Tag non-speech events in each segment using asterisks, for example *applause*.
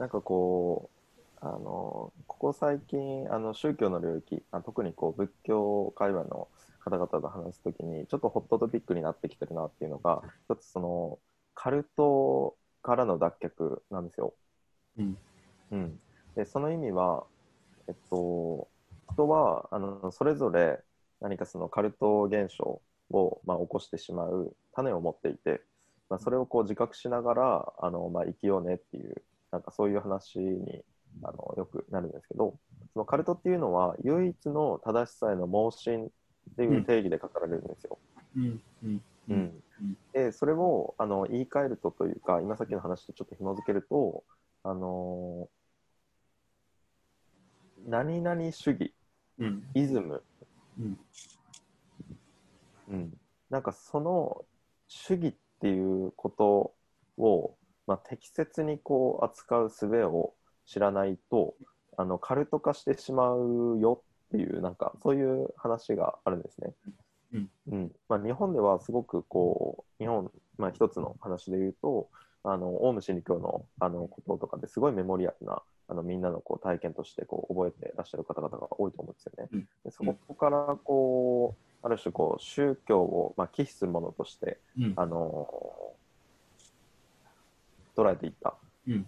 なんかこう、あの、ここ最近、あの、宗教の領域、あ特にこう、仏教界隈の方々と話すときに、ちょっとホットトピックになってきてるなっていうのが、一つその、カルトからの脱却なんですよ。うん。うん。で、その意味は、えっと、人は、あの、それぞれ何かそのカルト現象を、まあ、起こしてしまう種を持っていて、まあ、それをこう自覚しながら、あの、まあ、生きようねっていう、なんかそういう話に、あの、よくなるんですけど、そのカルトっていうのは、唯一の正しさへの盲信っていう定義で語られるんですよ。うん。うん。うんで、それをあの言い換えるとというか、今さっきの話とちょっと紐づけると、あの何々主義、うん。イズム、うん。うん、なんかその主義っていうことを、まあ、適切にこう扱う術を知らないとあのカルト化してしまうよっていうなんかそういう話があるんですね。うんうんまあ、日本ではすごくこう日本、まあ、一つの話で言うとあのオウム真理教のあのこととかですごいメモリアルなあのみんなのこう体験としてこう覚えてらっしゃる方々が多いと思うんですよね。うんでそこからこうある種こう宗教を、まあ、忌避するものとして、うん。あの捉えていった。うん。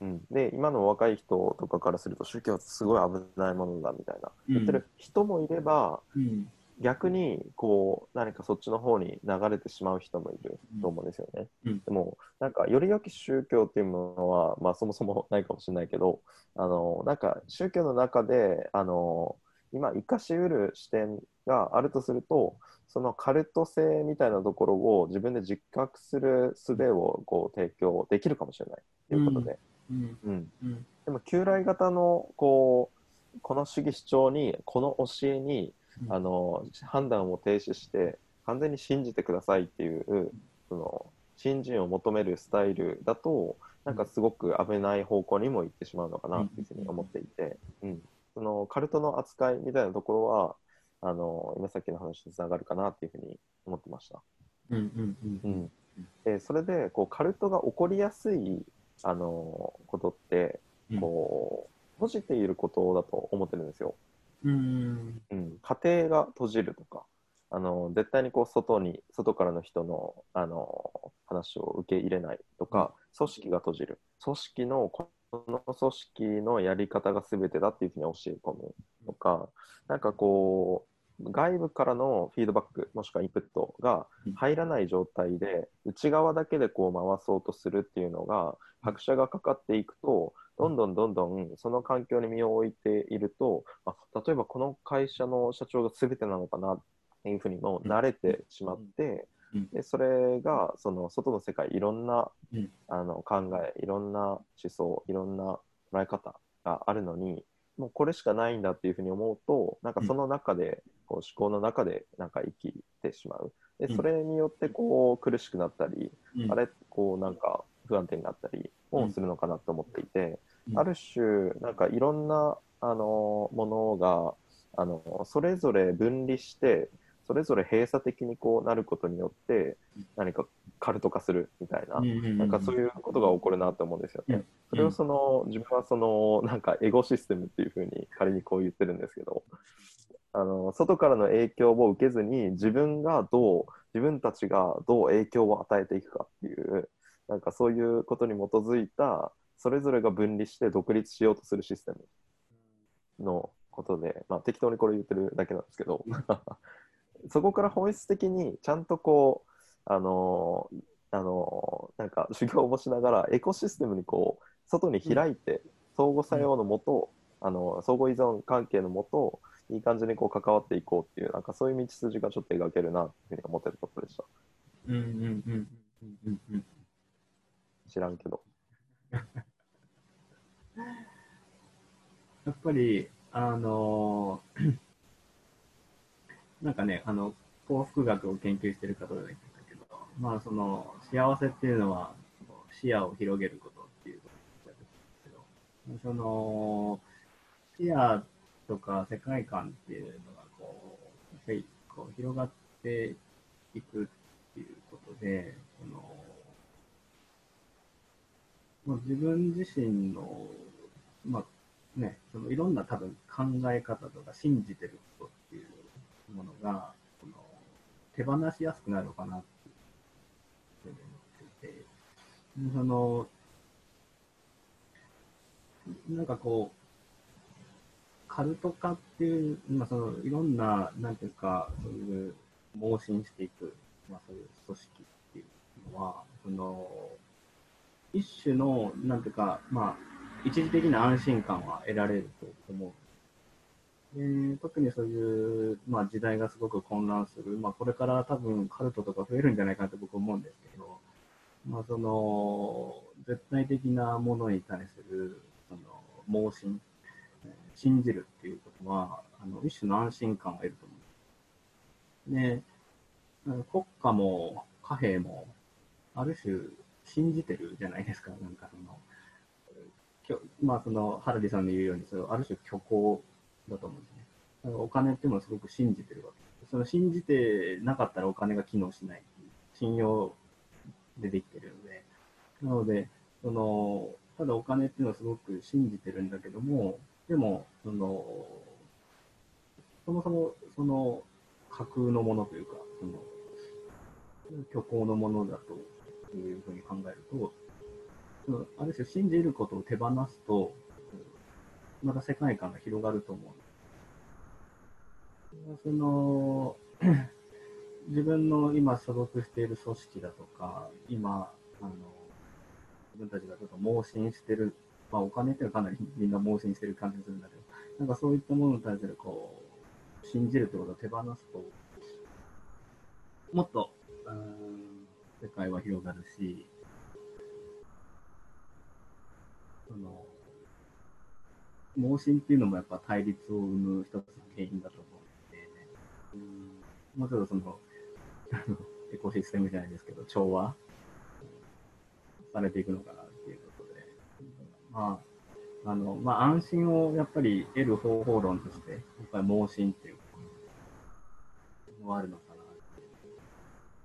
うん、で今の若い人とかからすると宗教ってすごい危ないものだみたいな言ってる人もいれば、うん。逆にこう何かそっちの方に流れてしまう人もいると思うんですよね。うんでもなんかより良き宗教っていうものは、まあ、そもそもないかもしれないけどあのなんか宗教の中であの今生かしうる視点があるとするとそのカルト性みたいなところを自分で実覚する術をこう提供できるかもしれない。ということで、うん。うん。うん。でも旧来型のこうこの主義主張にこの教えにうん。あの判断を停止して完全に信じてくださいっていうその信心を求めるスタイルだとなんかすごく危ない方向にも行ってしまうのかなっていうふうに思っていて、うん、そのカルトの扱いみたいなところはあの今さっきの話につながるかなっていうふうに思ってました。うん。うん。う。うんん、でそれでこうカルトが起こりやすいあのことってこう閉じていることだと思ってるんですよ。うん。うん、家庭が閉じるとかあの絶対にこう外に外からの人のあの話を受け入れないとか、組織が閉じる組織のこの組織のやり方が全てだっていうふうに教え込むとかなんかこう外部からのフィードバックもしくはインプットが入らない状態で内側だけでこう回そうとするっていうのが拍車がかかっていくとどんどんどんどんその環境に身を置いているとあ例えばこの会社の社長が全てなのかなっていうふうにも慣れてしまって、でそれがその外の世界いろんな、うん。あの考えいろんな思想いろんな捉え方があるのにもうこれしかないんだっていうふうに思うとなんかその中で、こう思考の中でなんか生きてしまう。でうん。それによってこう苦しくなったり、うん。あれこうなんか不安定になったりもするのかなと思っていて、うん。ある種なんかいろんなあのものがあのそれぞれ分離してそれぞれ閉鎖的にこうなることによって何かカルト化するみたいな、なんかそういうことが起こるなと思うんですよね。うん。それをその自分はそのなんかエゴシステムっていうふうに仮にこう言ってるんですけどあの外からの影響を受けずに自分がどう自分たちがどう影響を与えていくかっていうなんかそういうことに基づいたそれぞれが分離して独立しようとするシステムのことで、まあ、適当にこれ言ってるだけなんですけどそこから本質的にちゃんとこうあのあのなんか修行をしながらエコシステムにこう外に開いて、相互作用のもと、あの相互依存関係のもといい感じにこう関わっていこうっていうなんかそういう道筋がちょっと描けるなっていうふうに思ってるところでした。うんうんうんうんうん。知らんけど。*laughs* やっぱり、あのーなんかね、あの、幸福学を研究してる方が言ってたけど、まあ、その、幸せっていうのは、視野を広げることっていうことだけど、その、視野とか世界観っていうのが、こう、へいこう広がっていくっていうことで、その、まあ、自分自身の、まあね、そのいろんな多分考え方とか信じてるものが、その手放しやすくなるのかなって思ってて、その、なんかこう、カルト化っていう、まあ、そのいろんな、なんていうか、そういう盲信していく、まあ、そういう組織っていうのは、その一種の、なんていうか、まあ、一時的な安心感は得られると思う。で特にそういう、まあ、時代がすごく混乱する、まあ、これから多分カルトとか増えるんじゃないかなと僕思うんですけど、まあ、その絶対的なものに対するその盲信、信じるっていうことは、あの一種の安心感を得ると思う。で、国家も貨幣も、ある種信じてるじゃないですか、なんかその、まあその、ハラディさんの言うように、それある種虚構だと思うんですね。だからお金っていうのはすごく信じてるわけ。その信じてなかったらお金が機能しない。信用でできてるので、なので、その、ただお金っていうのはすごく信じてるんだけども、でも、その、そもそも、その、架空のものというか、その、虚構のものだというふうに考えると、ある種信じることを手放すと、また世界観が広がると思う。その、*clears throat* 自分の今所属している組織だとか、今、あの、自分たちがちょっと盲信してる、まあお金っていうのはかなりみんな盲信してる感じするんだけど、なんかそういったものに対するこう、信じるってことを手放すと、もっと、うん世界は広がるし、その、盲信っていうのもやっぱ対立を生む一つの原因だと思うので、うん、もうちょっとその、エコシステムじゃないですけど、調和されていくのかなっていうことで、まあ、あの、まあ、安心をやっぱり得る方法論として、やっぱり盲信っていうのもあるのかなってい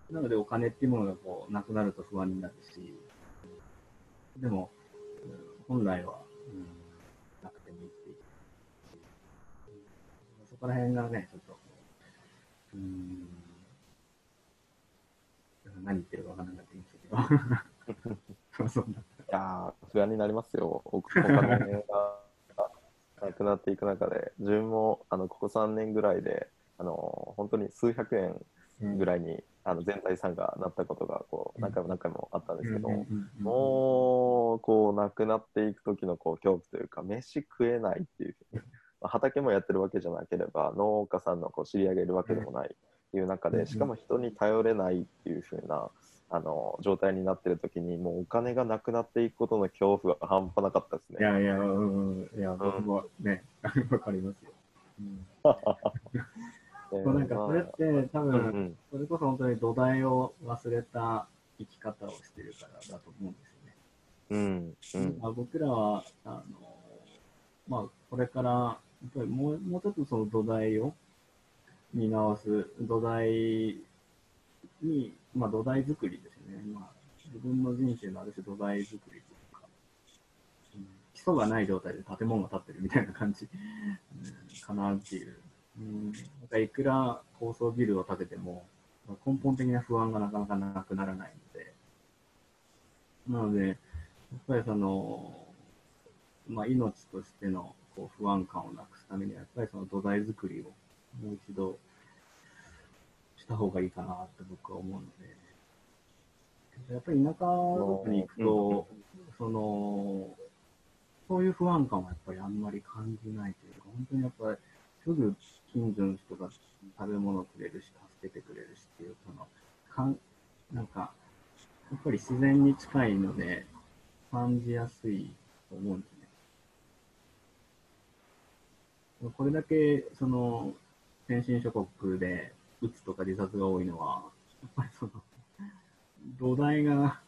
う。なのでお金っていうものがこう、なくなると不安になるし、でも、本来は、うん、なくてもいいっていう。そこら辺がね、ちょっと、うん、何言ってるかわからなくなってきましたけど。そういやー、不安になりますよ。おお金がなくなっていく中で、自分もあのここ3年ぐらいで、あの本当に数百円ぐらいに、あの全体参加なったことがこう何回も何回もあったんですけど、もうこうなくなっていく時のこう恐怖というか飯食えないっていう畑もやってるわけじゃなければ農家さんのこう知り上げるわけでもないっていう中でしかも人に頼れないっていうふうなあの状態になってる時にもうお金がなくなっていくことの恐怖が半端なかったですね。いやいや、うん、いや僕もね、*laughs* わ、かりますよ。うん *laughs* そうなんかそれって多分、それこそ本当に土台を忘れた生き方をしてるからだと思うんですよね。うんうんまあ、僕らはあの、まあ、これからやっぱりもうもうちょっとその土台を見直す土台に、まあ、土台作りですね。まあ、自分の人生のある種土台作りというか、うん基礎がない状態で建物が建ってるみたいな感じ、うんかなっていう。うん、なんかいくら高層ビルを建てても、根本的な不安がなかなかなくならないので、なので、やっぱりその、まあ、命としてのこう不安感をなくすためには、やっぱりその土台作りをもう一度した方がいいかなって僕は思うので、やっぱり田舎とかに行くと、その、そういう不安感はやっぱりあんまり感じないというか、本当にやっぱりすぐ近所の人が食べ物くれるし、助けてくれるしっていう、その、かんなんか、やっぱり自然に近いので、感じやすいと思うんですね。これだけ、その、先進諸国で、うつとか自殺が多いのは、やっぱりその、土台が、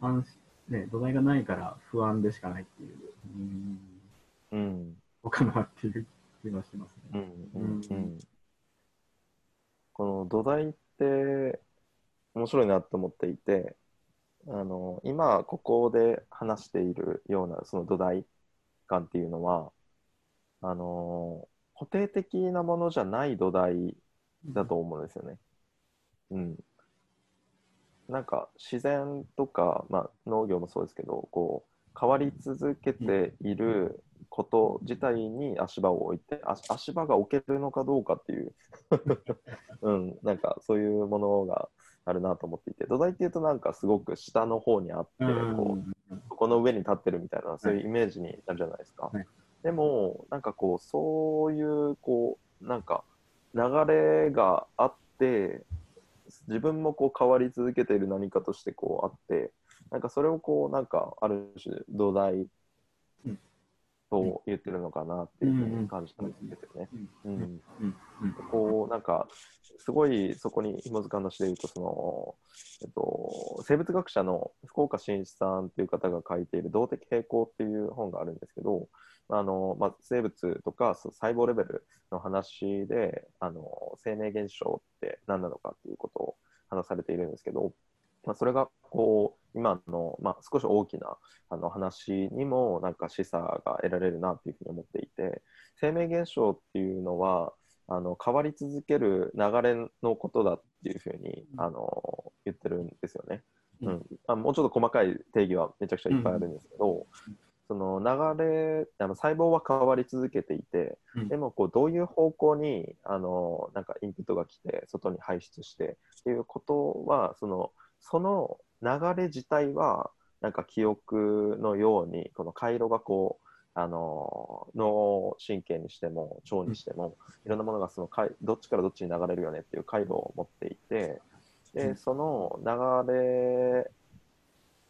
安心ね、土台がないから不安でしかないっていう、うん、うん。そうかなっていう気がしますうね。んうん。うん。この土台って面白いなと思っていてあの今ここで話しているようなその土台感っていうのはあの固定的なものじゃない土台だと思うんですよね。うん。なんか自然とか、まあ、農業もそうですけどこう変わり続けていること自体に足場を置いて足足場が置けるのかどうかっていう、*laughs* うん、なんかそういうものがあるなと思っていて土台っていうとなんかすごく下の方にあって、こうそこの上に立ってるみたいなそういうイメージになるじゃないですか。はいでもなんかこうそういうこうなんか流れがあって自分もこう変わり続けている何かとしてこうあってなんかそれをこうなんかある種土台うんと言ってるのかなっていうふうに感じたんですけどね。うんうんうんこうなんかすごいそこに紐づかん話で言うとその、えっと、生物学者の福岡伸一さんっていう方が書いている「動的平衡」っていう本があるんですけどあの、まあ、生物とか細胞レベルの話であの生命現象って何なのかっていうことを話されているんですけど、まあ、それがこう今の、まあ、少し大きなあの話にもなんか示唆が得られるなっていうふうに思っていて生命現象っていうのはあの変わり続ける流れのことだっていうふうにあの言ってるんですよね。ううん。んあもうちょっと細かい定義はめちゃくちゃいっぱいあるんですけど、その流れあの細胞は変わり続けていて、うん。でもこうどういう方向にあのなんかインプットが来て外に排出してっていうことはそのその流れ自体はなんか記憶のようにこの回路がこうあの脳神経にしても腸にしても、いろんなものがその回どっちからどっちに流れるよねっていう回路を持っていてで、うん。その流れ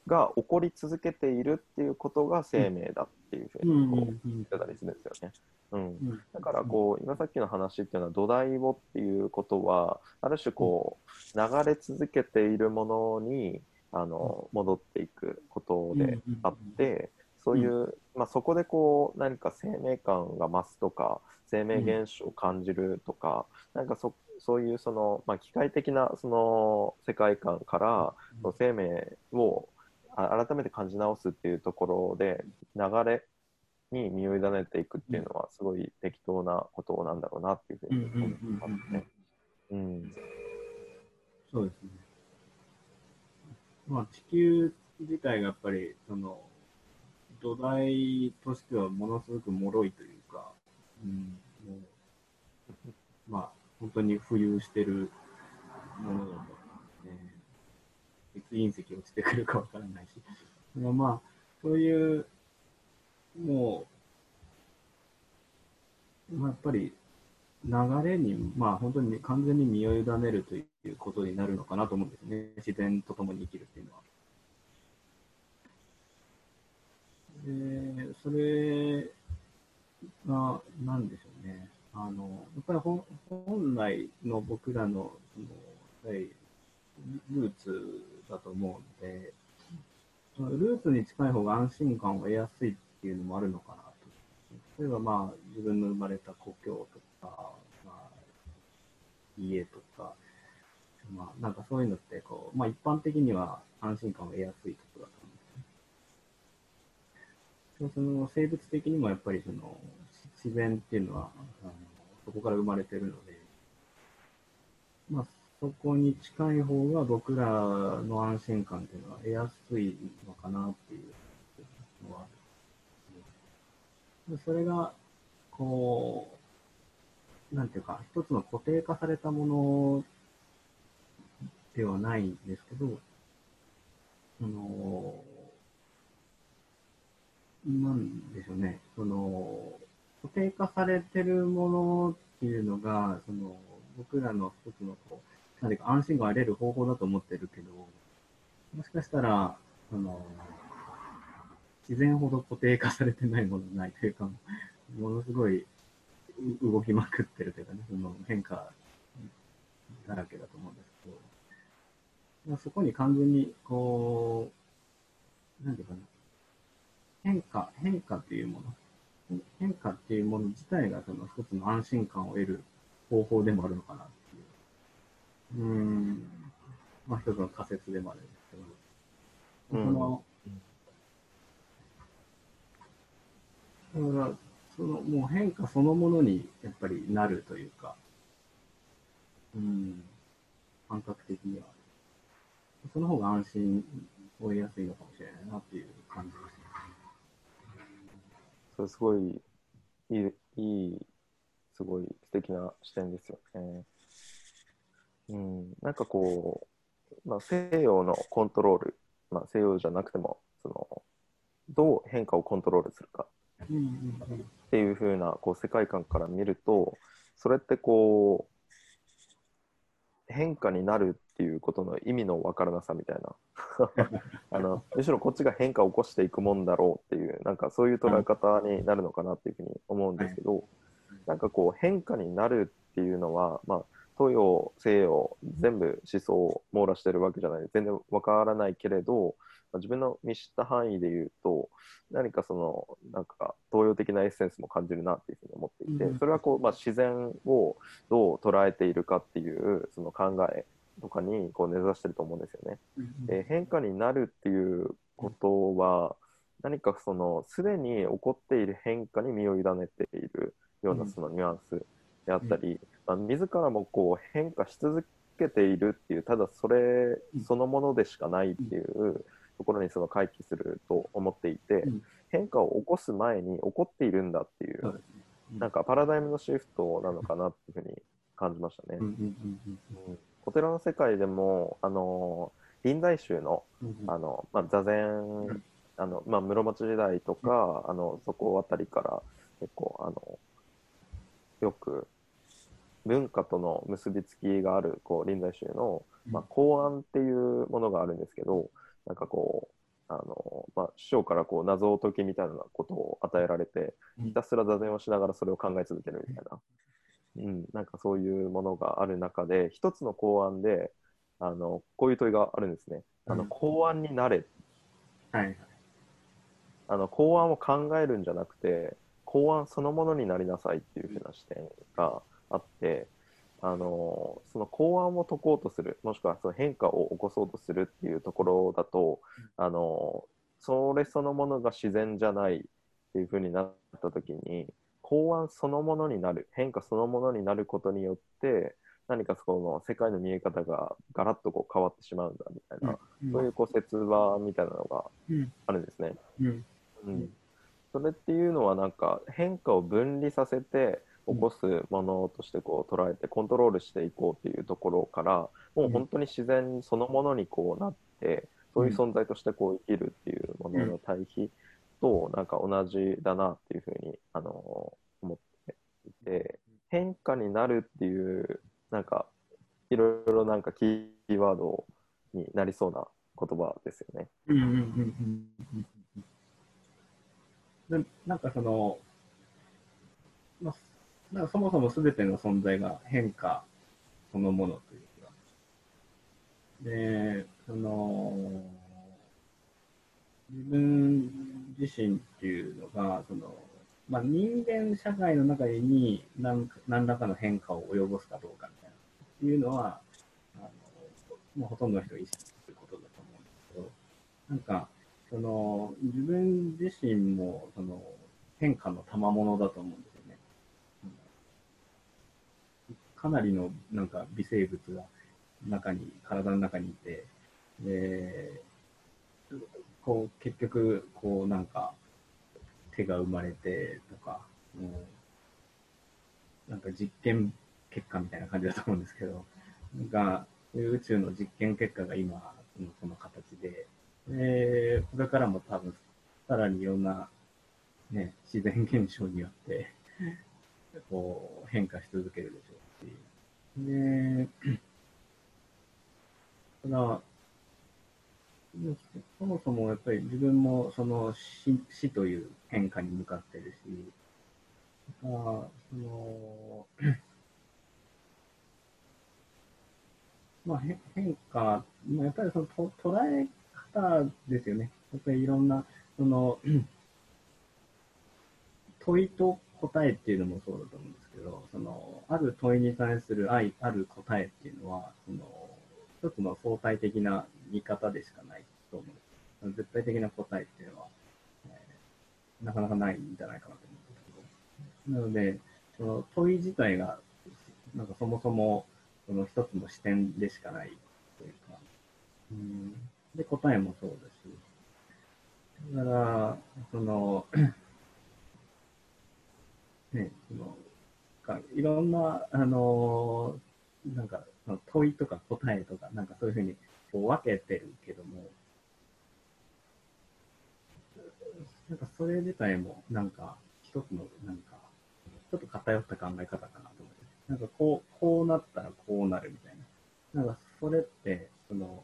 が起こり続けているっていうことが生命だっていうふううん。にこううん。言ってたりするん。ですよね。うん、うん。だからこう今さっきの話っていうのは土台をっていうことはある種こう流れ続けているものにあの戻っていくことであってそういう、まあ、そこでこう何か生命感が増すとか生命現象を感じるとか、なんかそそういうその、まあ、機械的なその世界観からその生命をあ改めて感じ直すっていうところで流れに身を委ねていくっていうのはすごい適当なことなんだろうなっていうふうに思いますね。うんそうですね。まあ、地球自体がやっぱり、その、土台としてはものすごく脆いというか、うん、もう、まあ、本当に浮遊してるものだと、ね、いつ隕石落ちてくるかわからないし、まあまあ、そういう、もう、まあ、やっぱり、流れに、まあ、本当に完全に身を委ねるということになるのかなと思うんですね。自然と共に生きるっていうのは。で、それが、なんでしょうね。あの、やっぱり本本来の僕らの、その、ルーツだと思うので、ルーツに近い方が安心感を得やすいっていうのもあるのかなと。例えばまあ、自分の生まれた故郷とか、まあ、家とか、まあ、なんかそういうのって、こう、まあ一般的には安心感を得やすいところだと思うんですね。その生物的にもやっぱりその自然っていうのは、あのそこから生まれてるので、まあそこに近い方が僕らの安心感っていうのは得やすいのかなっていうのは。それが、こう、なんていうか、一つの固定化されたものではないんですけど、その、なんでしょうね、その、固定化されてるものっていうのが、その、僕らの一つのこう、なんていうか安心感を得れる方法だと思ってるけど、もしかしたら、その、自然ほど固定化されてないものないというか、ものすごいう動きまくってるというかね、その変化だらけだと思うんですけど、まあそこに完全に、こう、なんていうかな、変化、変化っていうもの、変化っていうもの自体がその一つの安心感を得る方法でもあるのかなっていう。うーん、まあ一つの仮説でもあるんですけど、うん。その、だから、そのもう変化そのものにやっぱりなるというか、うん、感覚的には。その方が安心を得やすいのかもしれないなっていう感じですね。それすごいいい、いい、すごい素敵な視点ですよね。うん、なんかこう、まあ、西洋のコントロール、まあ、西洋じゃなくても、その、どう変化をコントロールするかっていう風なこう世界観から見ると、それってこう、変化になるっていうことの意味のわからなさみたいな。*laughs* あのむしろこっちが変化を起こしていくもんだろうっていうなんかそういう捉え方になるのかなっていうふうに思うんですけど、なんかこう変化になるっていうのは、まあ、東洋西洋全部思想を網羅してるわけじゃない。全然わからないけれど、まあ自分の見知った範囲で言うと何かそのなんか東洋的なエッセンスも感じるなっていうふうに思っていて、うん。それはこう、まあ、自然をどう捉えているかっていうその考えとかにこう根ざしてると思うんですよね。うん。で変化になるっていうことは何かそのすでに起こっている変化に身を委ねているようなうん。そのニュアンスであったり、まあ、自らもこう変化し続けているっていうただそれそのものでしかないっていうところにその回帰すると思っていて、うん。変化を起こす前に起こっているんだっていう。なんかパラダイムのシフトなのかなっていうふうに感じましたね。お寺の世界でもあの臨済宗のあの、まあ、座禅、あのまあ、室町時代とか、あのそこあたりから結構あのよく文化との結びつきがあるこう臨済宗の、まあ、公安っていうものがあるんですけどなんかこうあの、まあ、師匠からこう謎を解きみたいなことを与えられてうん。ひたすら座禅をしながらそれを考え続けるみたいな、うん、なんかそういうものがある中で一つの公安であのこういう問いがあるんですね。あのうん公安になれ。はいはい。あの公安を考えるんじゃなくて公安そのものになりなさいっていう風な視点があってあのその公安を解こうとするもしくはその変化を起こそうとするっていうところだとあのそれそのものが自然じゃないっていう風になった時に公安そのものになる変化そのものになることによって何かその世界の見え方がガラッとこう変わってしまうんだみたいな、そういうこう説話みたいなのがうん。あるんですね。うん。うん、それっていうのはなんか変化を分離させて起こすものとしてこう捉えてコントロールしていこうっていうところからもう本当に自然そのものにこうなってそういう存在としてこう生きるっていうものの対比となんか同じだなっていうふうにあの思っていて変化になるっていうなんかいろいろなんかキーワードになりそうな言葉ですよね。うんうんうんうんなんかその、まあ、なんかそもそも全ての存在が変化そのものというか、で、その、自分自身っていうのが、その、まあ、人間社会の中に何何らかの変化を及ぼすかどうかみたいな。っていうのは、あのもうほとんどの人が意識することだと思うんですけど、なんか、その、自分自身も、その、変化の賜物だと思うんですよね。うんかなりの、なんか、微生物が中に、体の中にいて、で、こう、結局、こう、なんか、手が生まれてとか、うんなんか実験結果みたいな感じだと思うんですけど、なんか、そういう宇宙の実験結果が今、うんその形で、で、これからも多分、さらにいろんな、ね、自然現象によって、こう、変化し続けるでしょう。し、で、ただ、そもそもやっぱり自分もその死死という変化に向かってるし、まあ、その、まあ、へ変化、まあ、やっぱりそのと捉え方ですよね。やっぱりいろんな、その、問いと答えっていうのもそうだと思うんですけど、その、ある問いに対する愛、ある答えっていうのは、その、一つの相対的な見方でしかないと思うんです。絶対的な答えっていうのは、えーなかなかないんじゃないかなと思うんですけど、なので、その問い自体が、なんかそもそもその一つの視点でしかないというか、うん、で、答えもそうだし、だから、その、*coughs* ね、その、かいろんな、あの、なんか、問いとか答えとか、なんかそういうふうにこう分けてるけども、なんかそれ自体も、なんか、一つの、なんか、ちょっと偏った考え方かなと思って、なんかこう、こうなったらこうなるみたいな。なんかそれって、その、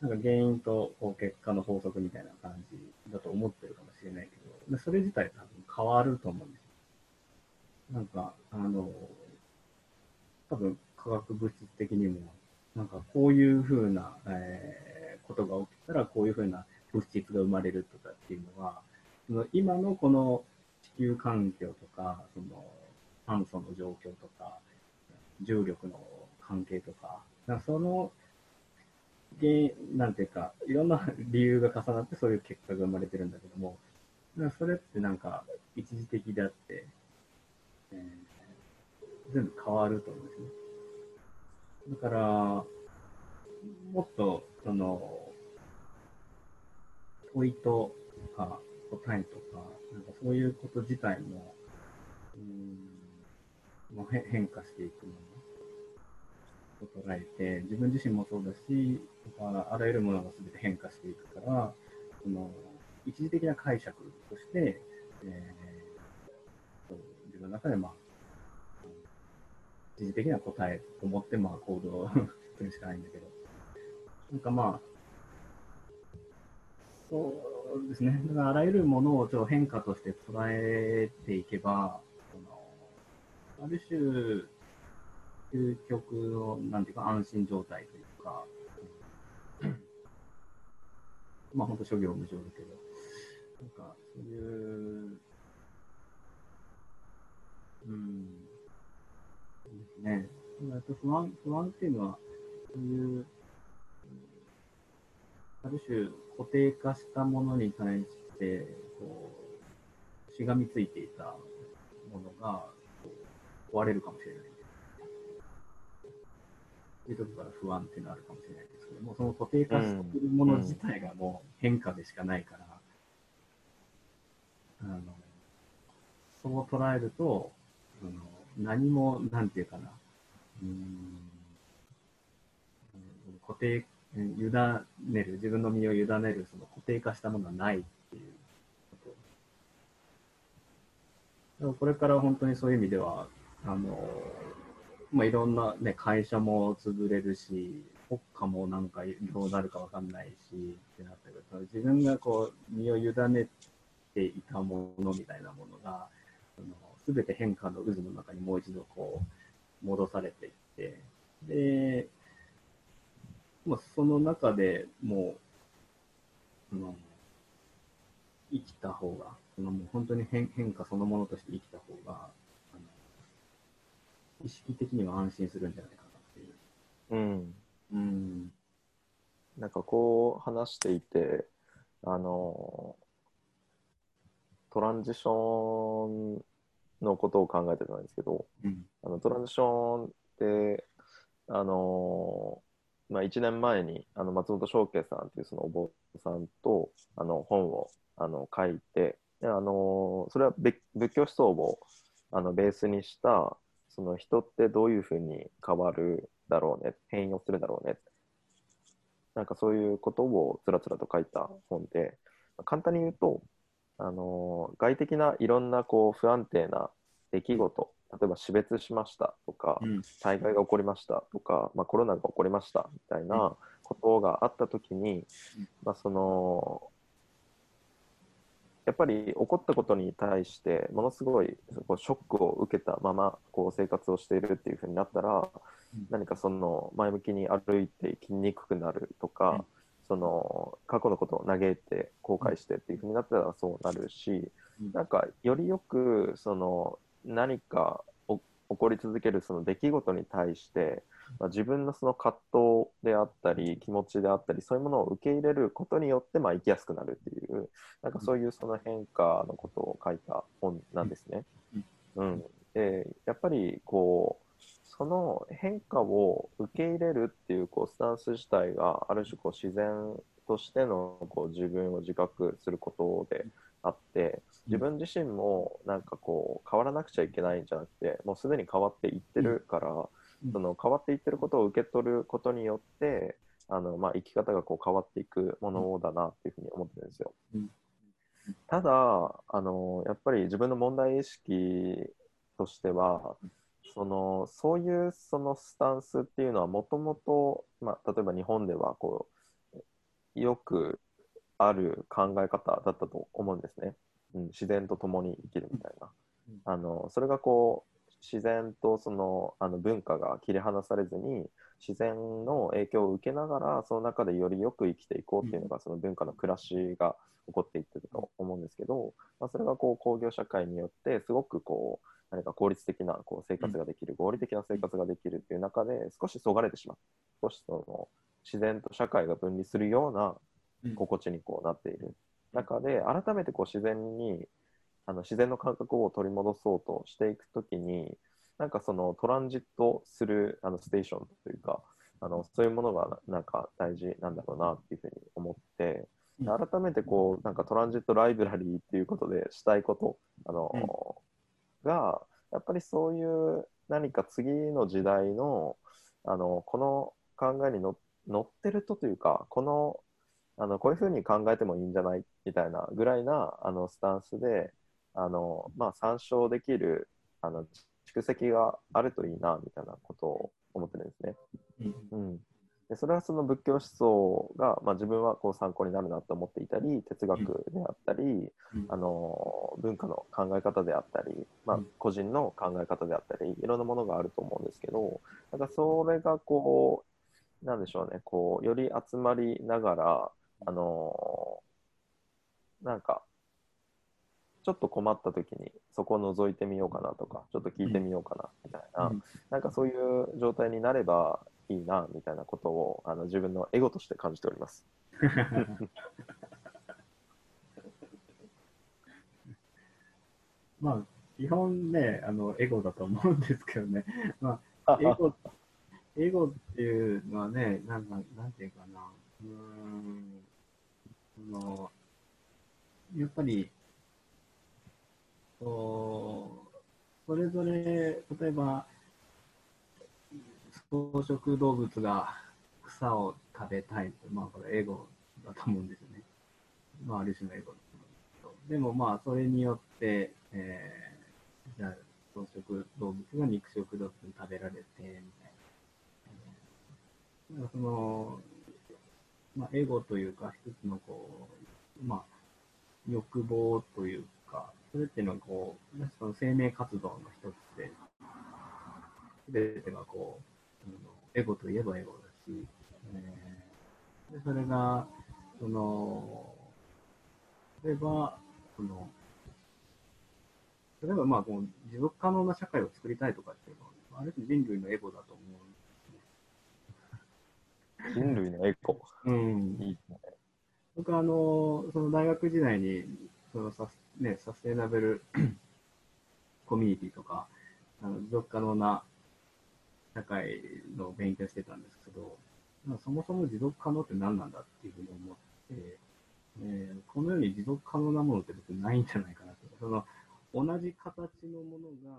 なんか原因とこう結果の法則みたいな感じだと思ってるかもしれないけど、それ自体多分変わると思うんです。なんか、あの、多分化学物質的にも、なんかこういうふうな、えーことが起きたらこういうふうな物質が生まれるとかっていうのは、その今のこの地球環境とか、その酸素の状況とか、重力の関係とか、かその原因、なんていうか、いろんな理由が重なってそういう結果が生まれてるんだけども、それってなんか一時的であって、えー全部変わると思うんですね。だから、もっと、その、問いとか答えとか、なんかそういうこと自体も、うん、まあ、へ変化していくものと捉えて、自分自身もそうだし、あらゆるものが全て変化していくから、その一時的な解釈として、えー自分の中で、まあ、一時的な答えと思って、まあ、行動 *laughs* するしかないんだけど、なんかまあ、そうですね。だからあらゆるものをちょっと変化として捉えていけば、そのある種、究極の、なんていうか、安心状態というか、まあ本当諸行無常だけど、なんかそういう、うん、ですね。やっぱ不安、不安っていうのは、そういう、ある種固定化したものに対して、こう、しがみついていたものが、壊れるかもしれない。っていうところから不安っていうのはあるかもしれないですけども、その固定化しているもの自体がもう変化でしかないから、あの、そう捉えると、あの何も、なんていうかな、うん、固定、委ねる、自分の身を委ねる、その固定化したものはないっていうこと。だからこれから本当にそういう意味では、あの、まあ、いろんなね、会社も潰れるし、国家もなんかどうなるかわかんないし、ってなったけど、自分がこう、身を委ねていたものみたいなものが、すべて変化の渦の中にもう一度こう、戻されていって、で、まあ、その中でもう、うん、生きた方が、そのもう本当に変変化そのものとして生きた方が、意識的には安心するんじゃないかなっていう。うん。うん。なんかこう話していて、あの、トランジションのことを考えてたんですけど、うん。あのトランジションって、あのまあ、1年前にあの松本翔慶さんっていうそのお坊さんとあの本をあの書いて、であのそれは仏仏教思想をあのベースにしたその人ってどういうふうに変わるだろうね、変容するだろうね、なんかそういうことをつらつらと書いた本で、簡単に言うと、あの外的ないろんなこう不安定な出来事、例えば死別しましたとか、うん。災害が起こりましたとか、まあ、コロナが起こりましたみたいなことがあったときに、まあ、そのやっぱり起こったことに対してものすごいこうショックを受けたままこう生活をしているっていうふうになったら、何かその前向きに歩いていきにくくなるとか、うん。その過去のことを嘆いて後悔してっていうふうになったらそうなるし、うん。なんかよりよくその何かお起こり続けるその出来事に対して、まあ、自分のその葛藤であったり気持ちであったりそういうものを受け入れることによってまあ生きやすくなるっていうなんかそういうその変化のことを書いた本なんですね。うん、でやっぱりこうその変化を受け入れるっていうこうスタンス自体がある種こう自然としてのこう自分を自覚することであって自分自身もなんかこう変わらなくちゃいけないんじゃなくてもうすでに変わっていってるから、うん。その変わっていってることを受け取ることによってあの、まあ、生き方がこう変わっていくものだなっていうふうに思ってるんですよ。うん。ただあのやっぱり自分の問題意識としてはそのそういうそのスタンスっていうのはもともと例えば日本ではこうよくある考え方だったと思うんですね。うん、自然と共に生きるみたいな。うんあのそれがこう自然とそのあの文化が切り離されずに自然の影響を受けながらその中でよりよく生きていこうっていうのがその文化の暮らしが起こっていってると思うんですけど、まあ、それがこう工業社会によってすごくこう何か効率的なこう生活ができる、合理的な生活ができるっていう中で少しそがれてしまう少しその自然と社会が分離するようなうん心地にこうなっている。中で改めてこう自然にあの自然の感覚を取り戻そうとしていくときになんかそのトランジットするあのステーションというかあのそういうものがななんか大事なんだろうなっていうふうに思って改めてこうなんかトランジットライブラリーっていうことでしたいことあの、がやっぱりそういう何か次の時代のあのこの考えにの乗ってるとというかこのあのこういうふうに考えてもいいんじゃないみたいなぐらいなあのスタンスであの、まあ、参照できるあの蓄積があるといいなみたいなことを思ってるんですね。うん。うん、でそれはその仏教思想が、まあ、自分はこう参考になるなと思っていたり哲学であったり、うん。あの文化の考え方であったり、まあうん、個人の考え方であったりいろんなものがあると思うんですけどなんかそれがこうなんでしょうねこうより集まりながらあのなんかちょっと困った時にそこを覗いてみようかなとかちょっと聞いてみようかなみたいな、うんなんかそういう状態になればいいなみたいなことをあの自分のエゴとして感じております。*laughs* まあ、基本ね、あの、エゴだと思うんですけどね。*laughs* まあ、エゴ、エゴっていうのはね、なんか、なんていうかな。うーん。の、やっぱり、こう、それぞれ、例えば、草食動物が草を食べたいと、まあ、これエゴだと思うんですよね。まあ、ある種のエゴだと思うんですけど。でもまあ、それによって、えー、じゃあ、草食動物が肉食動物に食べられて、みたいな。えーその、まあ、エゴというか、一つのこう、まあ、欲望というか、それっていうのはこう、その生命活動の一つで、すべてがこう、エゴといえばエゴだし、えーでそれが、その、例えば、その、例えばまあこう持続可能な社会を作りたいとかっていうのは、ある種人類のエゴだと人類のエゴ。う。うん。いいね。僕はあの、その大学時代に、そのサス,、ね、サステイナブル *coughs* コミュニティとか、あの持続可能な社会の勉強してたんですけど、まあ、そもそも持続可能って何なんだっていうふうに思って、えーこのように持続可能なものって別にないんじゃないかなと。その同じ形のものが